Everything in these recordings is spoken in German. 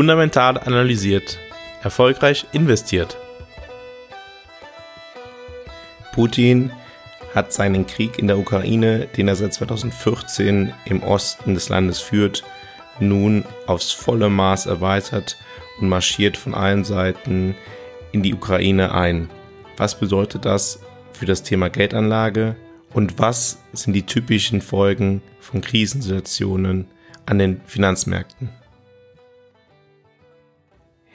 Fundamental analysiert. Erfolgreich investiert. Putin hat seinen Krieg in der Ukraine, den er seit 2014 im Osten des Landes führt, nun aufs volle Maß erweitert und marschiert von allen Seiten in die Ukraine ein. Was bedeutet das für das Thema Geldanlage und was sind die typischen Folgen von Krisensituationen an den Finanzmärkten?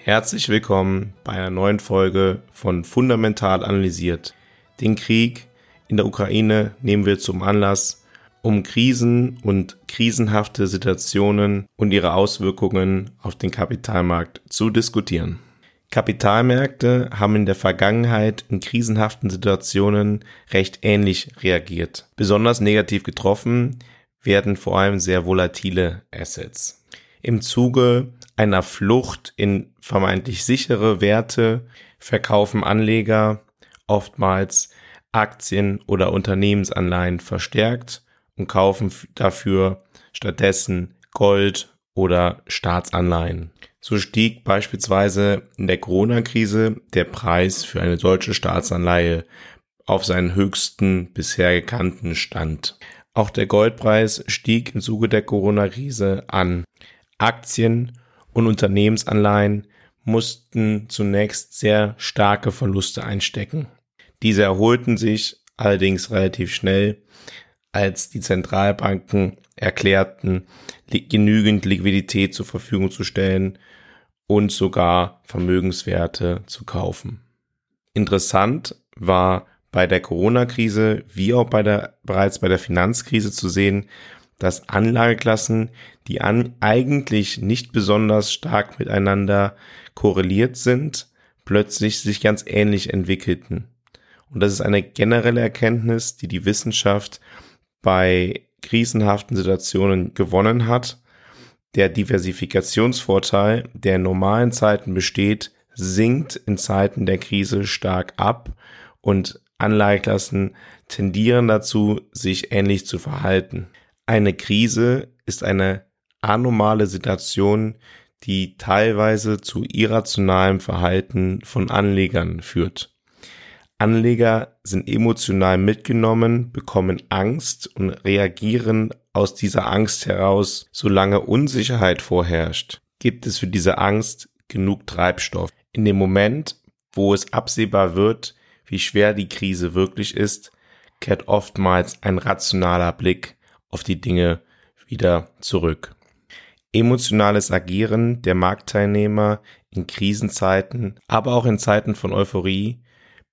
Herzlich willkommen bei einer neuen Folge von Fundamental analysiert. Den Krieg in der Ukraine nehmen wir zum Anlass, um Krisen und krisenhafte Situationen und ihre Auswirkungen auf den Kapitalmarkt zu diskutieren. Kapitalmärkte haben in der Vergangenheit in krisenhaften Situationen recht ähnlich reagiert. Besonders negativ getroffen werden vor allem sehr volatile Assets. Im Zuge einer Flucht in vermeintlich sichere Werte verkaufen Anleger oftmals Aktien oder Unternehmensanleihen verstärkt und kaufen dafür stattdessen Gold oder Staatsanleihen. So stieg beispielsweise in der Corona-Krise der Preis für eine deutsche Staatsanleihe auf seinen höchsten bisher gekannten Stand. Auch der Goldpreis stieg im Zuge der Corona-Krise an. Aktien und Unternehmensanleihen mussten zunächst sehr starke Verluste einstecken. Diese erholten sich allerdings relativ schnell, als die Zentralbanken erklärten, genügend Liquidität zur Verfügung zu stellen und sogar Vermögenswerte zu kaufen. Interessant war bei der Corona-Krise wie auch bei der, bereits bei der Finanzkrise zu sehen, dass Anlageklassen, die an, eigentlich nicht besonders stark miteinander korreliert sind, plötzlich sich ganz ähnlich entwickelten. Und das ist eine generelle Erkenntnis, die die Wissenschaft bei krisenhaften Situationen gewonnen hat. Der Diversifikationsvorteil, der in normalen Zeiten besteht, sinkt in Zeiten der Krise stark ab und Anlageklassen tendieren dazu, sich ähnlich zu verhalten. Eine Krise ist eine anormale Situation, die teilweise zu irrationalem Verhalten von Anlegern führt. Anleger sind emotional mitgenommen, bekommen Angst und reagieren aus dieser Angst heraus, solange Unsicherheit vorherrscht, gibt es für diese Angst genug Treibstoff. In dem Moment, wo es absehbar wird, wie schwer die Krise wirklich ist, kehrt oftmals ein rationaler Blick auf die Dinge wieder zurück. Emotionales Agieren der Marktteilnehmer in Krisenzeiten, aber auch in Zeiten von Euphorie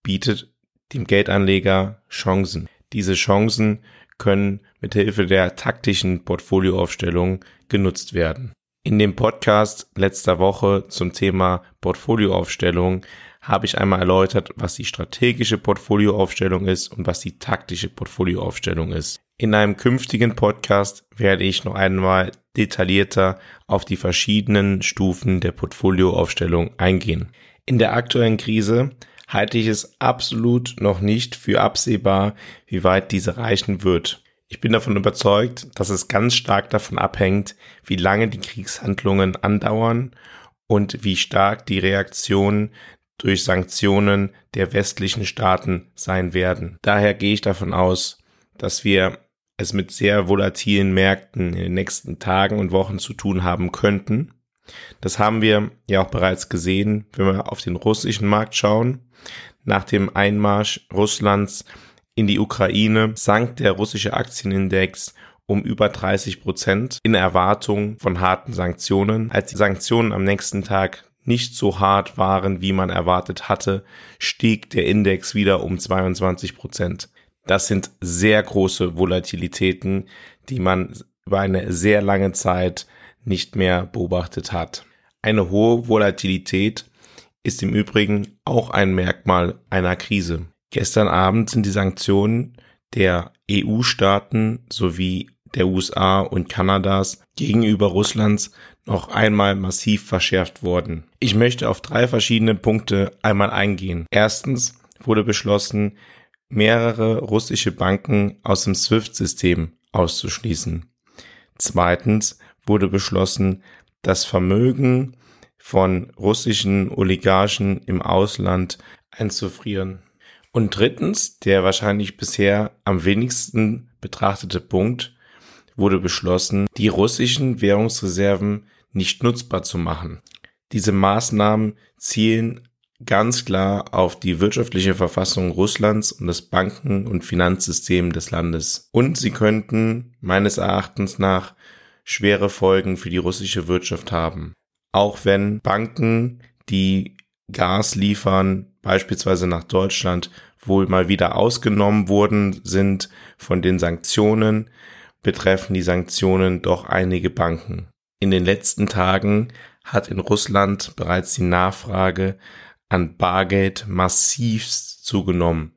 bietet dem Geldanleger Chancen. Diese Chancen können mit Hilfe der taktischen Portfolioaufstellung genutzt werden. In dem Podcast letzter Woche zum Thema Portfolioaufstellung habe ich einmal erläutert, was die strategische Portfolioaufstellung ist und was die taktische Portfolioaufstellung ist. In einem künftigen Podcast werde ich noch einmal detaillierter auf die verschiedenen Stufen der Portfolioaufstellung eingehen. In der aktuellen Krise halte ich es absolut noch nicht für absehbar, wie weit diese reichen wird. Ich bin davon überzeugt, dass es ganz stark davon abhängt, wie lange die Kriegshandlungen andauern und wie stark die Reaktionen durch Sanktionen der westlichen Staaten sein werden. Daher gehe ich davon aus, dass wir es mit sehr volatilen Märkten in den nächsten Tagen und Wochen zu tun haben könnten. Das haben wir ja auch bereits gesehen, wenn wir auf den russischen Markt schauen. Nach dem Einmarsch Russlands in die Ukraine sank der russische Aktienindex um über 30 Prozent in Erwartung von harten Sanktionen. Als die Sanktionen am nächsten Tag nicht so hart waren, wie man erwartet hatte, stieg der Index wieder um 22 Prozent. Das sind sehr große Volatilitäten, die man über eine sehr lange Zeit nicht mehr beobachtet hat. Eine hohe Volatilität ist im Übrigen auch ein Merkmal einer Krise. Gestern Abend sind die Sanktionen der EU-Staaten sowie der USA und Kanadas gegenüber Russlands noch einmal massiv verschärft worden. Ich möchte auf drei verschiedene Punkte einmal eingehen. Erstens wurde beschlossen, mehrere russische Banken aus dem SWIFT-System auszuschließen. Zweitens wurde beschlossen, das Vermögen von russischen Oligarchen im Ausland einzufrieren. Und drittens, der wahrscheinlich bisher am wenigsten betrachtete Punkt, wurde beschlossen, die russischen Währungsreserven nicht nutzbar zu machen. Diese Maßnahmen zielen ganz klar auf die wirtschaftliche Verfassung Russlands und das Banken- und Finanzsystem des Landes. Und sie könnten meines Erachtens nach schwere Folgen für die russische Wirtschaft haben. Auch wenn Banken, die Gas liefern, beispielsweise nach Deutschland, wohl mal wieder ausgenommen wurden sind von den Sanktionen, betreffen die Sanktionen doch einige Banken. In den letzten Tagen hat in Russland bereits die Nachfrage an Bargeld massivst zugenommen.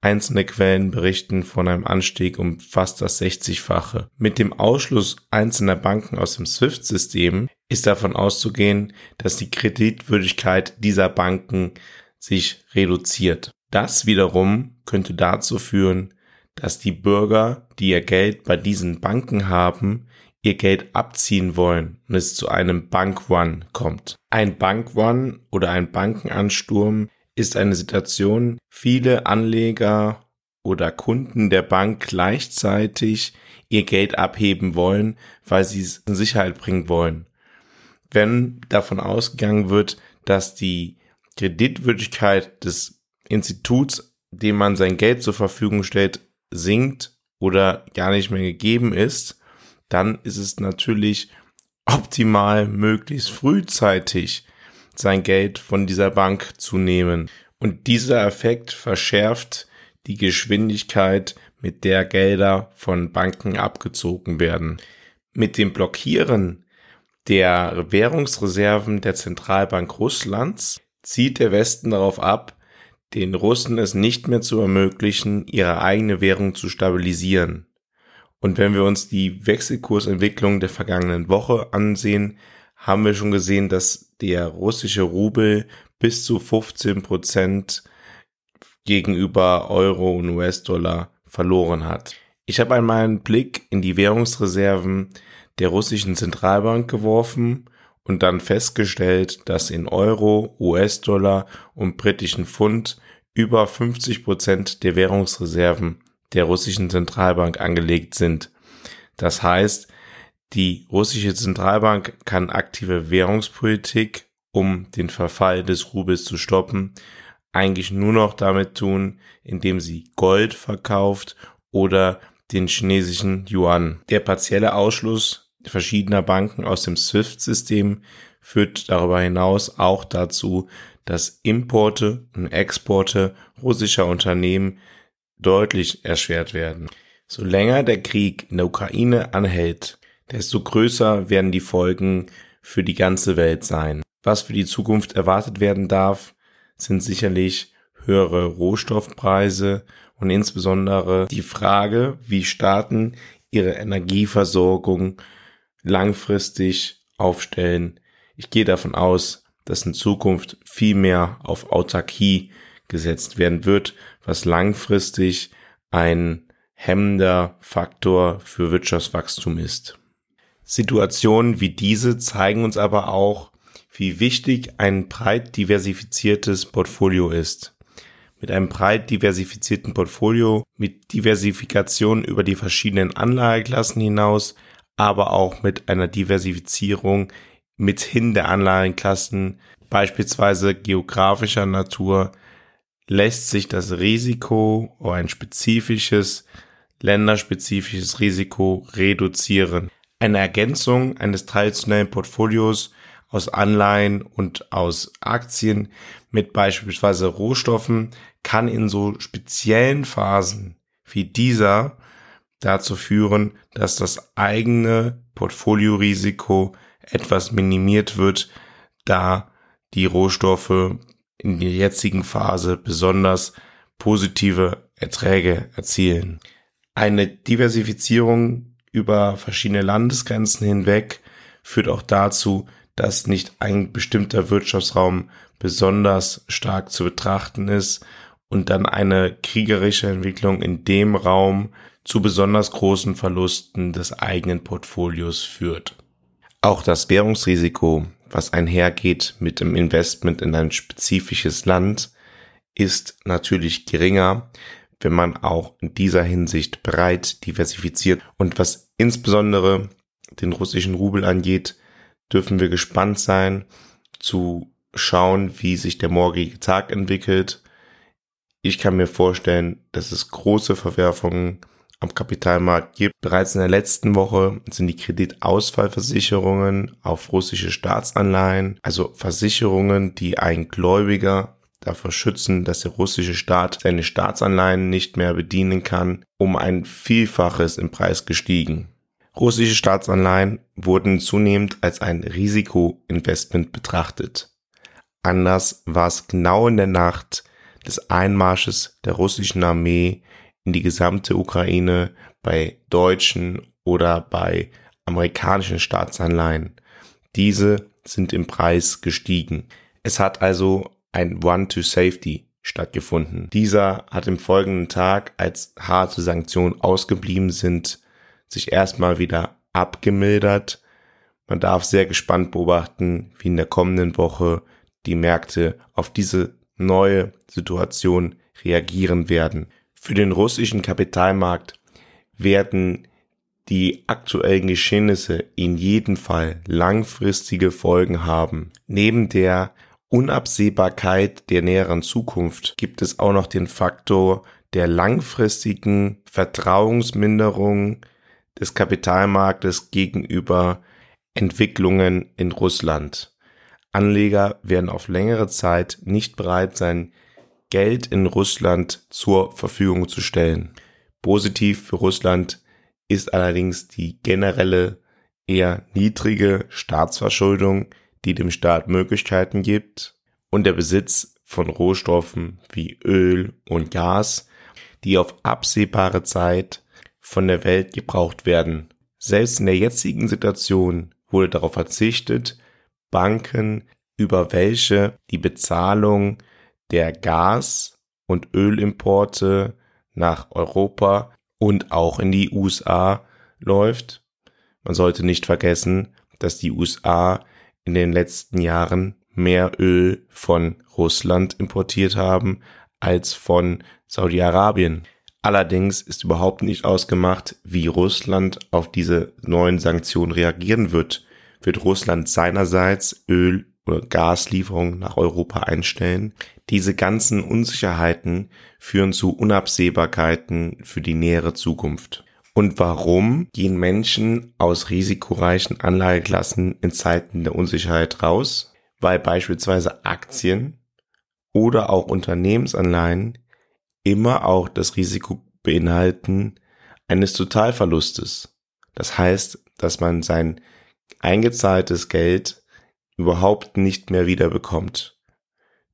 Einzelne Quellen berichten von einem Anstieg um fast das 60-fache. Mit dem Ausschluss einzelner Banken aus dem SWIFT-System ist davon auszugehen, dass die Kreditwürdigkeit dieser Banken sich reduziert. Das wiederum könnte dazu führen, dass die Bürger, die ihr Geld bei diesen Banken haben, ihr Geld abziehen wollen und es zu einem Bankrun kommt. Ein Bankrun oder ein Bankenansturm ist eine Situation, viele Anleger oder Kunden der Bank gleichzeitig ihr Geld abheben wollen, weil sie es in Sicherheit bringen wollen. Wenn davon ausgegangen wird, dass die Kreditwürdigkeit des Instituts, dem man sein Geld zur Verfügung stellt, sinkt oder gar nicht mehr gegeben ist, dann ist es natürlich optimal, möglichst frühzeitig sein Geld von dieser Bank zu nehmen. Und dieser Effekt verschärft die Geschwindigkeit, mit der Gelder von Banken abgezogen werden. Mit dem Blockieren der Währungsreserven der Zentralbank Russlands zieht der Westen darauf ab, den Russen es nicht mehr zu ermöglichen, ihre eigene Währung zu stabilisieren. Und wenn wir uns die Wechselkursentwicklung der vergangenen Woche ansehen, haben wir schon gesehen, dass der russische Rubel bis zu 15 Prozent gegenüber Euro und US-Dollar verloren hat. Ich habe einmal einen Blick in die Währungsreserven der russischen Zentralbank geworfen und dann festgestellt, dass in Euro, US-Dollar und britischen Pfund über 50 Prozent der Währungsreserven der russischen Zentralbank angelegt sind. Das heißt, die russische Zentralbank kann aktive Währungspolitik, um den Verfall des Rubels zu stoppen, eigentlich nur noch damit tun, indem sie Gold verkauft oder den chinesischen Yuan. Der partielle Ausschluss verschiedener Banken aus dem SWIFT-System führt darüber hinaus auch dazu, dass Importe und Exporte russischer Unternehmen deutlich erschwert werden. So länger der Krieg in der Ukraine anhält, desto größer werden die Folgen für die ganze Welt sein. Was für die Zukunft erwartet werden darf, sind sicherlich höhere Rohstoffpreise und insbesondere die Frage, wie Staaten ihre Energieversorgung langfristig aufstellen. Ich gehe davon aus, dass in Zukunft viel mehr auf Autarkie gesetzt werden wird, was langfristig ein hemmender Faktor für Wirtschaftswachstum ist. Situationen wie diese zeigen uns aber auch, wie wichtig ein breit diversifiziertes Portfolio ist. Mit einem breit diversifizierten Portfolio, mit Diversifikation über die verschiedenen Anlageklassen hinaus, aber auch mit einer Diversifizierung mithin der Anlagenklassen, beispielsweise geografischer Natur, lässt sich das Risiko oder ein spezifisches, länderspezifisches Risiko reduzieren. Eine Ergänzung eines traditionellen Portfolios aus Anleihen und aus Aktien mit beispielsweise Rohstoffen kann in so speziellen Phasen wie dieser dazu führen, dass das eigene Portfoliorisiko etwas minimiert wird, da die Rohstoffe in der jetzigen Phase besonders positive Erträge erzielen. Eine Diversifizierung über verschiedene Landesgrenzen hinweg führt auch dazu, dass nicht ein bestimmter Wirtschaftsraum besonders stark zu betrachten ist und dann eine kriegerische Entwicklung in dem Raum zu besonders großen Verlusten des eigenen Portfolios führt. Auch das Währungsrisiko was einhergeht mit dem Investment in ein spezifisches Land, ist natürlich geringer, wenn man auch in dieser Hinsicht breit diversifiziert. Und was insbesondere den russischen Rubel angeht, dürfen wir gespannt sein zu schauen, wie sich der morgige Tag entwickelt. Ich kann mir vorstellen, dass es große Verwerfungen am Kapitalmarkt gibt. Bereits in der letzten Woche sind die Kreditausfallversicherungen auf russische Staatsanleihen, also Versicherungen, die ein Gläubiger davor schützen, dass der russische Staat seine Staatsanleihen nicht mehr bedienen kann, um ein Vielfaches im Preis gestiegen. Russische Staatsanleihen wurden zunehmend als ein Risikoinvestment betrachtet. Anders war es genau in der Nacht des Einmarsches der russischen Armee in die gesamte Ukraine bei deutschen oder bei amerikanischen Staatsanleihen. Diese sind im Preis gestiegen. Es hat also ein One-to-Safety stattgefunden. Dieser hat im folgenden Tag, als harte Sanktionen ausgeblieben sind, sich erstmal wieder abgemildert. Man darf sehr gespannt beobachten, wie in der kommenden Woche die Märkte auf diese neue Situation reagieren werden. Für den russischen Kapitalmarkt werden die aktuellen Geschehnisse in jedem Fall langfristige Folgen haben. Neben der Unabsehbarkeit der näheren Zukunft gibt es auch noch den Faktor der langfristigen Vertrauensminderung des Kapitalmarktes gegenüber Entwicklungen in Russland. Anleger werden auf längere Zeit nicht bereit sein, Geld in Russland zur Verfügung zu stellen. Positiv für Russland ist allerdings die generelle eher niedrige Staatsverschuldung, die dem Staat Möglichkeiten gibt und der Besitz von Rohstoffen wie Öl und Gas, die auf absehbare Zeit von der Welt gebraucht werden. Selbst in der jetzigen Situation wurde darauf verzichtet, Banken, über welche die Bezahlung der Gas- und Ölimporte nach Europa und auch in die USA läuft. Man sollte nicht vergessen, dass die USA in den letzten Jahren mehr Öl von Russland importiert haben als von Saudi-Arabien. Allerdings ist überhaupt nicht ausgemacht, wie Russland auf diese neuen Sanktionen reagieren wird. Wird Russland seinerseits Öl- oder Gaslieferungen nach Europa einstellen? Diese ganzen Unsicherheiten führen zu Unabsehbarkeiten für die nähere Zukunft. Und warum gehen Menschen aus risikoreichen Anlageklassen in Zeiten der Unsicherheit raus? Weil beispielsweise Aktien oder auch Unternehmensanleihen immer auch das Risiko beinhalten eines Totalverlustes. Das heißt, dass man sein eingezahltes Geld überhaupt nicht mehr wiederbekommt.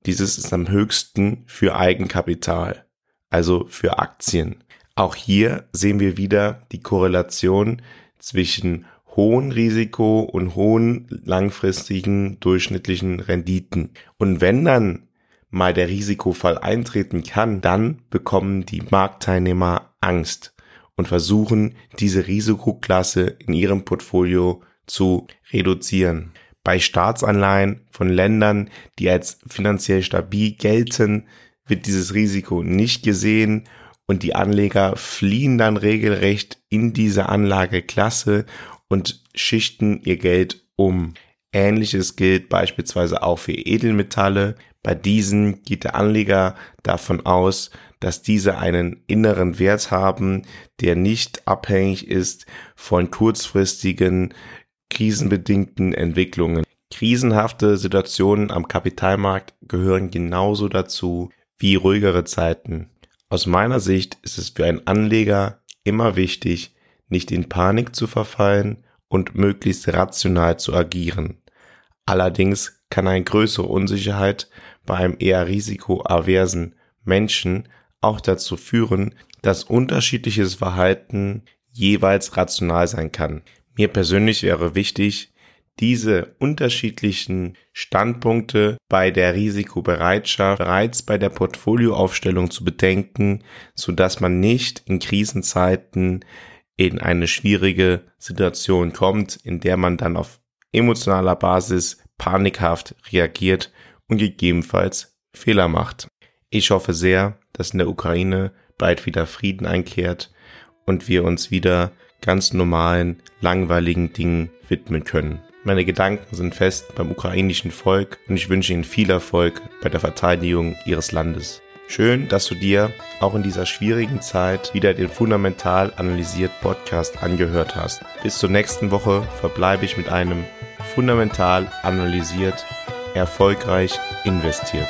Dieses ist am höchsten für Eigenkapital, also für Aktien. Auch hier sehen wir wieder die Korrelation zwischen hohen Risiko und hohen langfristigen durchschnittlichen Renditen. Und wenn dann mal der Risikofall eintreten kann, dann bekommen die Marktteilnehmer Angst und versuchen, diese Risikoklasse in ihrem Portfolio zu reduzieren. Bei Staatsanleihen von Ländern, die als finanziell stabil gelten, wird dieses Risiko nicht gesehen und die Anleger fliehen dann regelrecht in diese Anlageklasse und schichten ihr Geld um. Ähnliches gilt beispielsweise auch für Edelmetalle. Bei diesen geht der Anleger davon aus, dass diese einen inneren Wert haben, der nicht abhängig ist von kurzfristigen krisenbedingten Entwicklungen. Krisenhafte Situationen am Kapitalmarkt gehören genauso dazu wie ruhigere Zeiten. Aus meiner Sicht ist es für einen Anleger immer wichtig, nicht in Panik zu verfallen und möglichst rational zu agieren. Allerdings kann eine größere Unsicherheit bei einem eher risikoaversen Menschen auch dazu führen, dass unterschiedliches Verhalten jeweils rational sein kann. Mir persönlich wäre wichtig, diese unterschiedlichen Standpunkte bei der Risikobereitschaft bereits bei der Portfolioaufstellung zu bedenken, so dass man nicht in Krisenzeiten in eine schwierige Situation kommt, in der man dann auf emotionaler Basis panikhaft reagiert und gegebenenfalls Fehler macht. Ich hoffe sehr, dass in der Ukraine bald wieder Frieden einkehrt und wir uns wieder ganz normalen, langweiligen Dingen widmen können. Meine Gedanken sind fest beim ukrainischen Volk und ich wünsche ihnen viel Erfolg bei der Verteidigung ihres Landes. Schön, dass du dir auch in dieser schwierigen Zeit wieder den Fundamental analysiert Podcast angehört hast. Bis zur nächsten Woche verbleibe ich mit einem Fundamental analysiert, erfolgreich investiert.